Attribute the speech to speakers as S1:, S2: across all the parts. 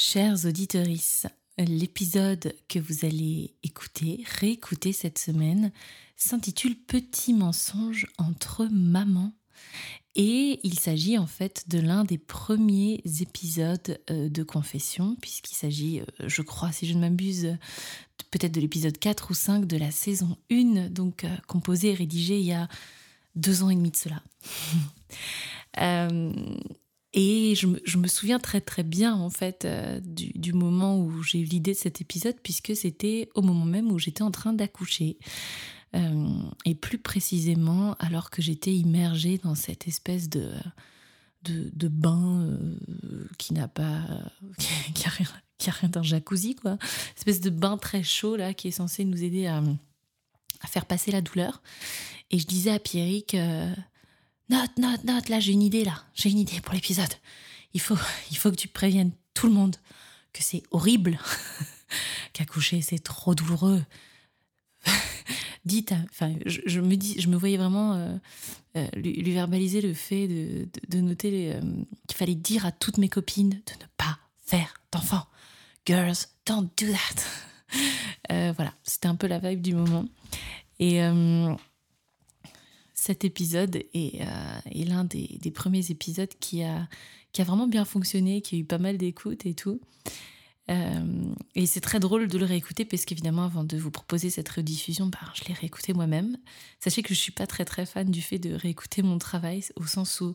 S1: Chers auditeurs, l'épisode que vous allez écouter, réécouter cette semaine, s'intitule Petit mensonge entre maman. Et il s'agit en fait de l'un des premiers épisodes euh, de Confession, puisqu'il s'agit, euh, je crois, si je ne m'abuse, peut-être de l'épisode 4 ou 5 de la saison 1, donc euh, composé et rédigé il y a deux ans et demi de cela. Et je me, souviens très très bien en fait euh, du, moment où j'ai eu l'idée de cet épisode puisque c'était au moment même où j'étais en train d'accoucher. Euh, et plus précisément alors que j'étais immergée dans cette espèce de, de, bain euh, qui n'a pas... qui a rien, rien d'un jacuzzi quoi. Espèce de bain très chaud là qui est censé nous aider à, à faire passer la douleur. Et je disais à Pierrick Note, note, note, là j'ai une idée, là. J'ai une idée pour l'épisode. Il faut, il faut que tu préviennes tout le monde que c'est horrible, qu'accoucher c'est trop douloureux. Dites, enfin, je, me dis, je me voyais vraiment euh, euh, lui, verbaliser le fait de, noter euh, qu'il fallait dire à toutes mes copines de ne pas faire d'enfants. Girls, don't do that. voilà, c'était un peu la vibe du moment. Et cet épisode est, euh, l'un des, premiers épisodes qui a, vraiment bien fonctionné, qui a eu pas mal d'écoute et tout. Euh, et c'est très drôle de le réécouter parce qu'évidemment, avant de vous proposer cette rediffusion, bah, je l'ai réécouté moi-même. Sachez que je suis pas très très fan du fait de réécouter mon travail, au sens où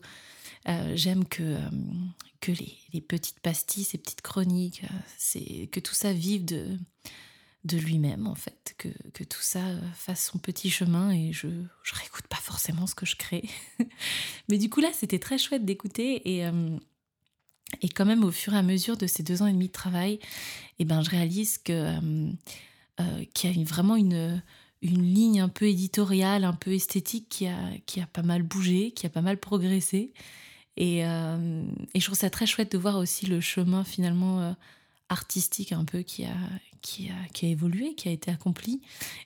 S1: euh, j'aime que, les, les, petites pastilles, ces petites chroniques, que tout ça vive de, de lui-même, en fait, que, que, tout ça fasse son petit chemin et je, je réécoute pas forcément ce que je crée. Mais du coup, là, c'était très chouette d'écouter et, euh, et quand même, au fur et à mesure de ces deux ans et demi de travail, eh ben, je réalise que, euh, euh, qu'il y a vraiment une, une ligne un peu éditoriale, un peu esthétique qui a, qui a pas mal bougé, qui a pas mal progressé. Et, et je trouve ça très chouette de voir aussi le chemin finalement artistique un peu qui a, qui a, évolué, qui a été accompli.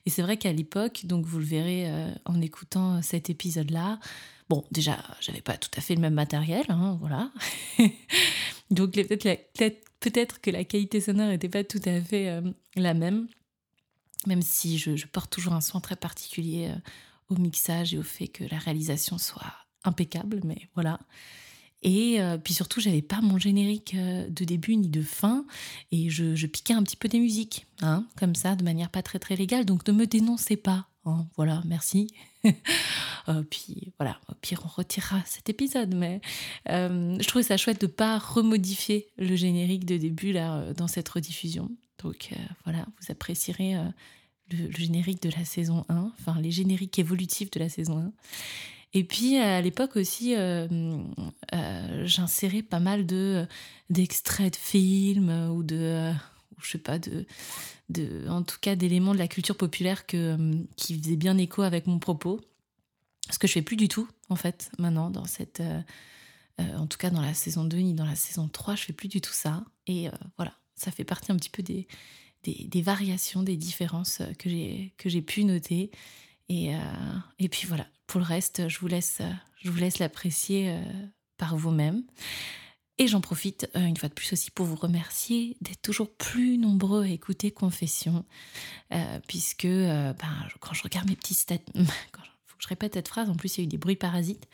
S1: Et c'est vrai qu'à l'époque, donc vous le verrez euh, en écoutant cet épisode-là, bon, déjà, j'avais pas tout à fait le même matériel, hein, voilà. donc peut-être peut-être que la qualité sonore n'était pas tout à fait euh, la même, même si je, porte toujours un soin très particulier euh, au mixage et au fait que la réalisation soit impeccable, mais voilà. Et euh, puis surtout, j'avais pas mon générique euh, de début ni de fin, et je, piquais un petit peu des musiques, hein, comme ça, de manière pas très très légale. Donc ne me dénoncez pas. Hein, voilà, merci. Euh, puis voilà, au pire, on retirera cet épisode. Mais je trouvais ça chouette de pas remodifier le générique de début là dans cette rediffusion. Donc voilà, vous apprécierez le, le, générique de la saison 1, enfin les génériques évolutifs de la saison 1. Et puis à l'époque aussi, euh, euh, j'insérais pas mal de d'extraits de films ou de, je sais pas, de, en tout cas d'éléments de la culture populaire que, qui faisaient bien écho avec mon propos. Ce que je fais plus du tout en fait maintenant dans cette, euh, en tout cas dans la saison 2 ni dans la saison 3, je fais plus du tout ça. Et voilà, ça fait partie un petit peu des, des, des variations, des différences que j'ai que j'ai pu noter. Et, et puis voilà, pour le reste, je vous laisse, je vous laisse l'apprécier euh, par vous-même. Et j'en profite euh, une fois de plus aussi pour vous remercier d'être toujours plus nombreux à écouter Confession, euh, puisque ben, quand je regarde mes petits stats, quand faut que je répète cette phrase, en plus il y a eu des bruits parasites.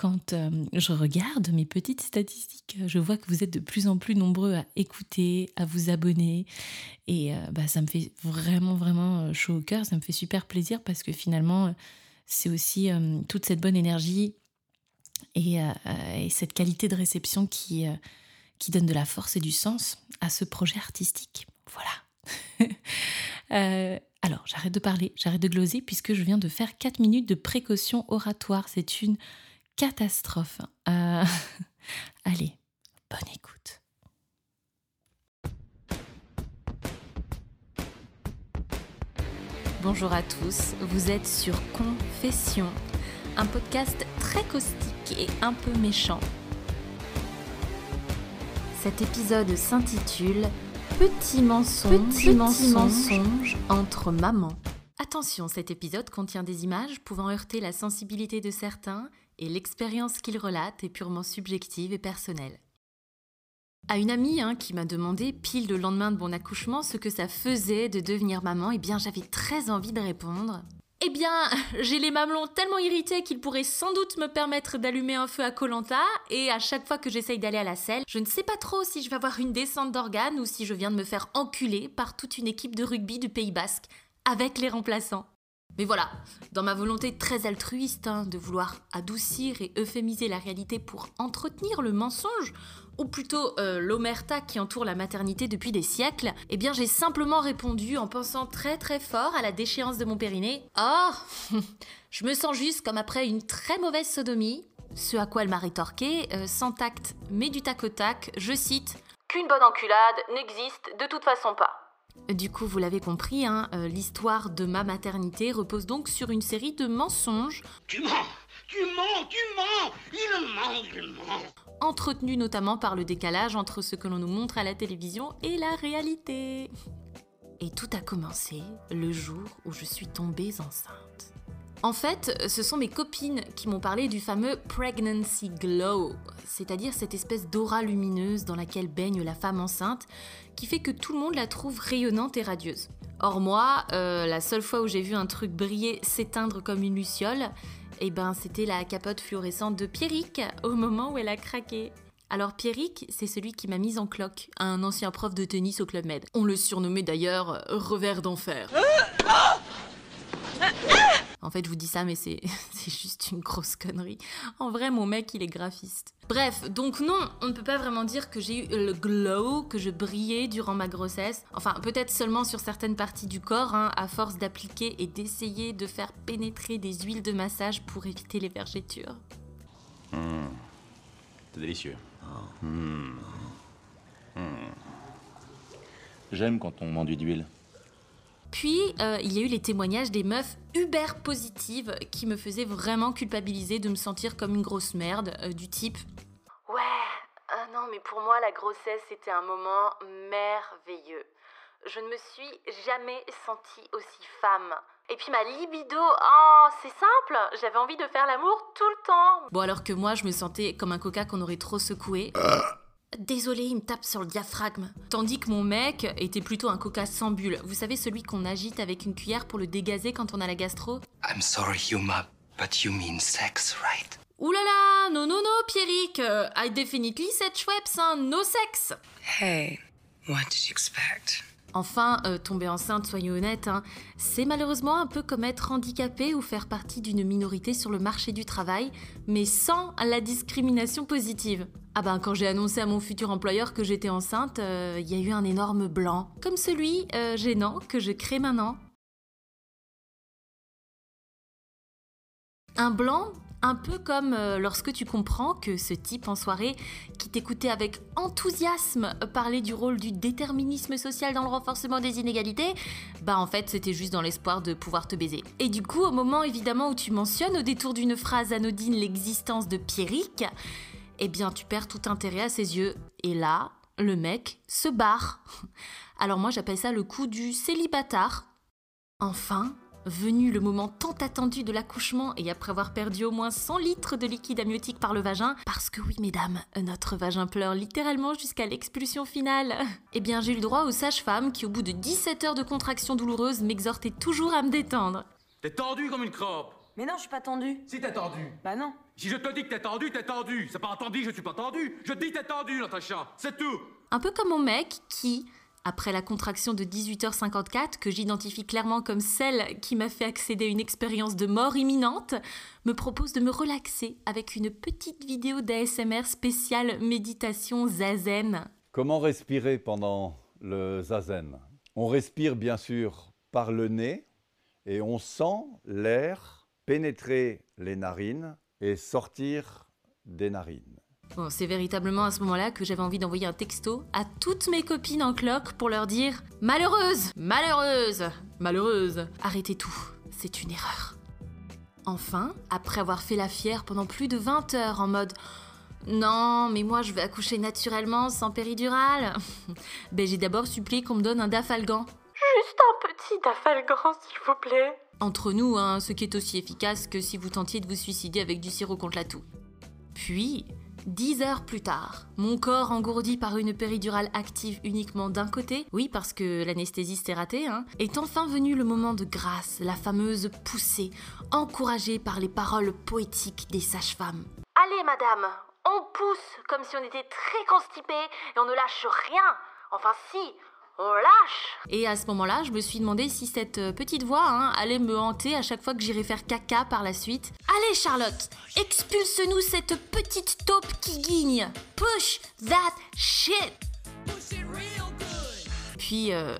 S1: Quand je regarde mes petites statistiques, je vois que vous êtes de plus en plus nombreux à écouter, à vous abonner. Et bah, ça me fait vraiment, vraiment chaud au cœur. Ça me fait super plaisir parce que finalement, c'est aussi euh, toute cette bonne énergie et, euh, cette qualité de réception qui, euh, qui donne de la force et du sens à ce projet artistique. Voilà. alors, j'arrête de parler, j'arrête de gloser puisque je viens de faire 4 minutes de précaution oratoire. C'est une catastrophe. allez, bonne écoute. Bonjour à tous, vous êtes sur Confession, un podcast très caustique et un peu méchant. Cet épisode s'intitule Petit mensonge, petit, mensonge entre mamans. Attention, cet épisode contient des images pouvant heurter la sensibilité de certains et l'expérience qu'il relate est purement subjective et personnelle.
S2: À une amie hein, qui m'a demandé, pile le lendemain de mon accouchement, ce que ça faisait de devenir maman, eh bien j'avais très envie de répondre. Eh bien, j'ai les mamelons tellement irrités qu'ils pourraient sans doute me permettre d'allumer un feu à Colanta, et à chaque fois que j'essaye d'aller à la selle, je ne sais pas trop si je vais avoir une descente d'organes ou si je viens de me faire enculer par toute une équipe de rugby du Pays Basque, avec les remplaçants. Mais voilà, dans ma volonté très altruiste hein, de vouloir adoucir et euphémiser la réalité pour entretenir le mensonge, ou plutôt euh, l'omerta qui entoure la maternité depuis des siècles, eh bien j'ai simplement répondu en pensant très très fort à la déchéance de mon périnée. Oh Je me sens juste comme après une très mauvaise sodomie. Ce à quoi elle m'a rétorqué, euh, sans tact mais du tac au tac, je cite Qu'une bonne enculade n'existe de toute façon pas. Du coup, vous l'avez compris, hein, euh, l'histoire de ma maternité repose donc sur une série de mensonges.
S3: Tu mens Tu mens Tu mens Il ment Il ment
S2: Entretenus notamment par le décalage entre ce que l'on nous montre à la télévision et la réalité. Et tout a commencé le jour où je suis tombée enceinte. En fait, ce sont mes copines qui m'ont parlé du fameux pregnancy glow, c'est-à-dire cette espèce d'aura lumineuse dans laquelle baigne la femme enceinte, qui fait que tout le monde la trouve rayonnante et radieuse. Or moi, euh, la seule fois où j'ai vu un truc briller, s'éteindre comme une luciole, eh ben c'était la capote fluorescente de Pierrick au moment où elle a craqué. Alors Pierrick, c'est celui qui m'a mise en cloque, un ancien prof de tennis au Club Med. On le surnommait d'ailleurs revers d'enfer. En fait, je vous dis ça, mais c'est juste une grosse connerie. En vrai, mon mec, il est graphiste. Bref, donc non, on ne peut pas vraiment dire que j'ai eu le glow, que je brillais durant ma grossesse. Enfin, peut-être seulement sur certaines parties du corps, hein, à force d'appliquer et d'essayer de faire pénétrer des huiles de massage pour éviter les vergetures.
S4: Mmh. C'est délicieux. Mmh. Mmh. J'aime quand on m'enduit d'huile.
S2: Puis, euh, il y a eu les témoignages des meufs uber positives qui me faisaient vraiment culpabiliser de me sentir comme une grosse merde, euh, du type Ouais, ah non, mais pour moi, la grossesse, c'était un moment merveilleux. Je ne me suis jamais sentie aussi femme. Et puis ma libido, oh, c'est simple, j'avais envie de faire l'amour tout le temps. Bon, alors que moi, je me sentais comme un coca qu'on aurait trop secoué. Désolé, il me tape sur le diaphragme. Tandis que mon mec était plutôt un coca sans bulle. Vous savez, celui qu'on agite avec une cuillère pour le dégazer quand on a la gastro?
S5: I'm sorry, Yuma, but you mean sex, right?
S2: Ouh là là, non, non, non, Pierrick. I definitely said Schweppes, hein, no sex.
S5: Hey, what did you expect?
S2: Enfin, euh, tomber enceinte, soyons honnêtes, hein, c'est malheureusement un peu comme être handicapé ou faire partie d'une minorité sur le marché du travail, mais sans la discrimination positive. Ah ben quand j'ai annoncé à mon futur employeur que j'étais enceinte, il euh, y a eu un énorme blanc, comme celui euh, gênant que je crée maintenant. Un blanc un peu comme euh, lorsque tu comprends que ce type en soirée, qui t'écoutait avec enthousiasme parler du rôle du déterminisme social dans le renforcement des inégalités, bah en fait c'était juste dans l'espoir de pouvoir te baiser. Et du coup, au moment évidemment où tu mentionnes au détour d'une phrase anodine l'existence de Pierrick, eh bien tu perds tout intérêt à ses yeux. Et là, le mec se barre. Alors moi j'appelle ça le coup du célibataire. Enfin, Venu le moment tant attendu de l'accouchement et après avoir perdu au moins 100 litres de liquide amniotique par le vagin, parce que oui mesdames, notre vagin pleure littéralement jusqu'à l'expulsion finale, eh bien j'ai eu le droit aux sages-femmes qui au bout de 17 heures de contractions douloureuses m'exhortaient toujours à me détendre.
S6: T'es tendu comme une crotte
S7: Mais non, je suis pas tendu.
S6: Si t'es tendu
S7: Bah non.
S6: Si je te dis que t'es tendu, t'es tendu C'est pas entendu, je suis pas tendu Je te dis t'es tendu, Natacha. C'est tout.
S2: Un peu comme mon mec qui, après la contraction de 18h54, que j'identifie clairement comme celle qui m'a fait accéder à une expérience de mort imminente, me propose de me relaxer avec une petite vidéo d'ASMR spéciale méditation zazen.
S8: Comment respirer pendant le zazen? On respire bien sûr par le nez et on sent l'air pénétrer les narines et sortir des narines.
S2: Bon, c'est véritablement à ce moment-là que j'avais envie d'envoyer un texto à toutes mes copines en cloque pour leur dire Malheureuse Malheureuse Malheureuse Arrêtez tout, c'est une erreur. Enfin, après avoir fait la fière pendant plus de 20 heures en mode non, mais moi je vais accoucher naturellement sans péridurale. ben j'ai d'abord supplié qu'on me donne un dafalgan.
S7: Juste un petit dafalgan, s'il vous plaît.
S2: Entre nous, hein, ce qui est aussi efficace que si vous tentiez de vous suicider avec du sirop contre la toux. Puis, Dix heures plus tard, mon corps engourdi par une péridurale active uniquement d'un côté, oui parce que l'anesthésie s'est ratée, hein, est enfin venu le moment de grâce, la fameuse poussée, encouragée par les paroles poétiques des sages-femmes.
S7: Allez, madame, on pousse comme si on était très constipé et on ne lâche rien. Enfin, si, on lâche.
S2: Et à ce moment-là, je me suis demandé si cette euh, petite voix hein, allait me hanter à chaque fois que j'irais faire caca par la suite. Allez Charlotte, expulse-nous cette petite taupe qui guigne. Push that shit. Puis, euh,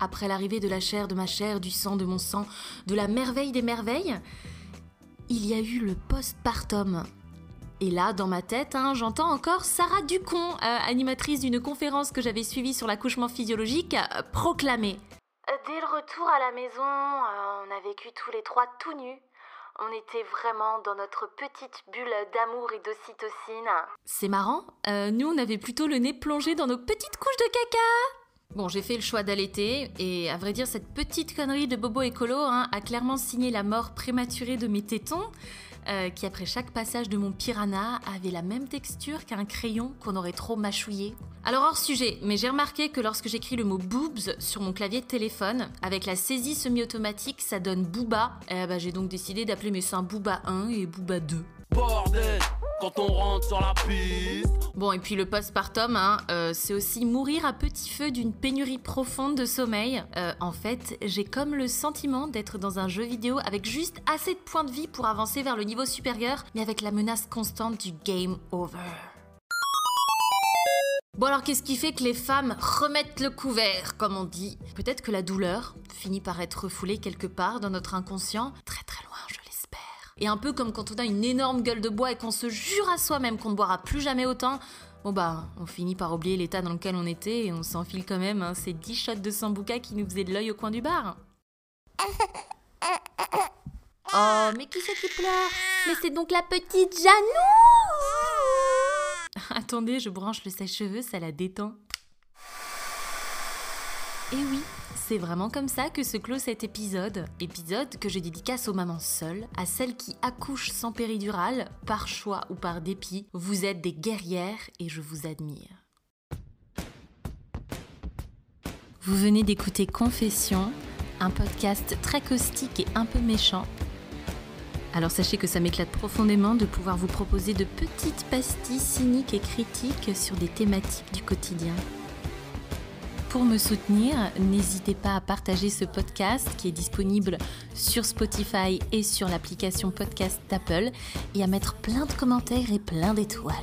S2: après l'arrivée de la chair de ma chair, du sang de mon sang, de la merveille des merveilles, il y a eu le postpartum. Et là, dans ma tête, hein, j'entends encore Sarah Ducon, euh, animatrice d'une conférence que j'avais suivie sur l'accouchement physiologique, euh, proclamer.
S7: Euh, Dès le retour à la maison, euh, on a vécu tous les trois tout nus. On était vraiment dans notre petite bulle d'amour et d'ocytocine.
S2: C'est marrant, nous on avait plutôt le nez plongé dans nos petites couches de caca. Bon, j'ai fait le choix d'allaiter et à vrai dire, cette petite connerie de Bobo écolo hein, a clairement signé la mort prématurée de mes tétons, euh, qui après chaque passage de mon piranha avait la même texture qu'un crayon qu'on aurait trop mâchouillé. Alors hors sujet, mais j'ai remarqué que lorsque j'écris le mot boobs sur mon clavier de téléphone, avec la saisie semi-automatique, ça donne booba. Eh bah, j'ai donc décidé d'appeler mes seins booba 1 et booba 2.
S6: Bordel Quand on rentre sur la piste
S2: Bon, et puis le postpartum, hein, euh, c'est aussi mourir à petit feu d'une pénurie profonde de sommeil. Euh, en fait, j'ai comme le sentiment d'être dans un jeu vidéo avec juste assez de points de vie pour avancer vers le niveau supérieur, mais avec la menace constante du game over. Bon alors qu'est-ce qui fait que les femmes remettent le couvert, comme on dit? Peut-être que la douleur finit par être refoulée quelque part dans notre inconscient, très très loin, je l'espère. Et un peu comme quand on a une énorme gueule de bois et qu'on se jure à soi-même qu'on ne boira plus jamais autant, bon bah on finit par oublier l'état dans lequel on était et on s'enfile quand même hein, ces 10 shots de sambuca qui nous faisaient de l'œil au coin du bar. Oh, mais qui c'est qui pleure? Mais c'est donc la petite Janou Attendez, je branche le sèche-cheveux, ça la détend. Et oui, c'est vraiment comme ça que se clôt cet épisode. Épisode que je dédicace aux mamans seules, à celles qui accouchent sans péridurale, par choix ou par dépit. Vous êtes des guerrières et je vous admire. Vous venez d'écouter Confession, un podcast très caustique et un peu méchant. Alors sachez que ça m'éclate profondément de pouvoir vous proposer de petites pastilles cyniques et critiques sur des thématiques du quotidien. Pour me soutenir, n'hésitez pas à partager ce podcast qui est disponible sur Spotify et sur l'application podcast d'Apple et à mettre plein de commentaires et plein d'étoiles.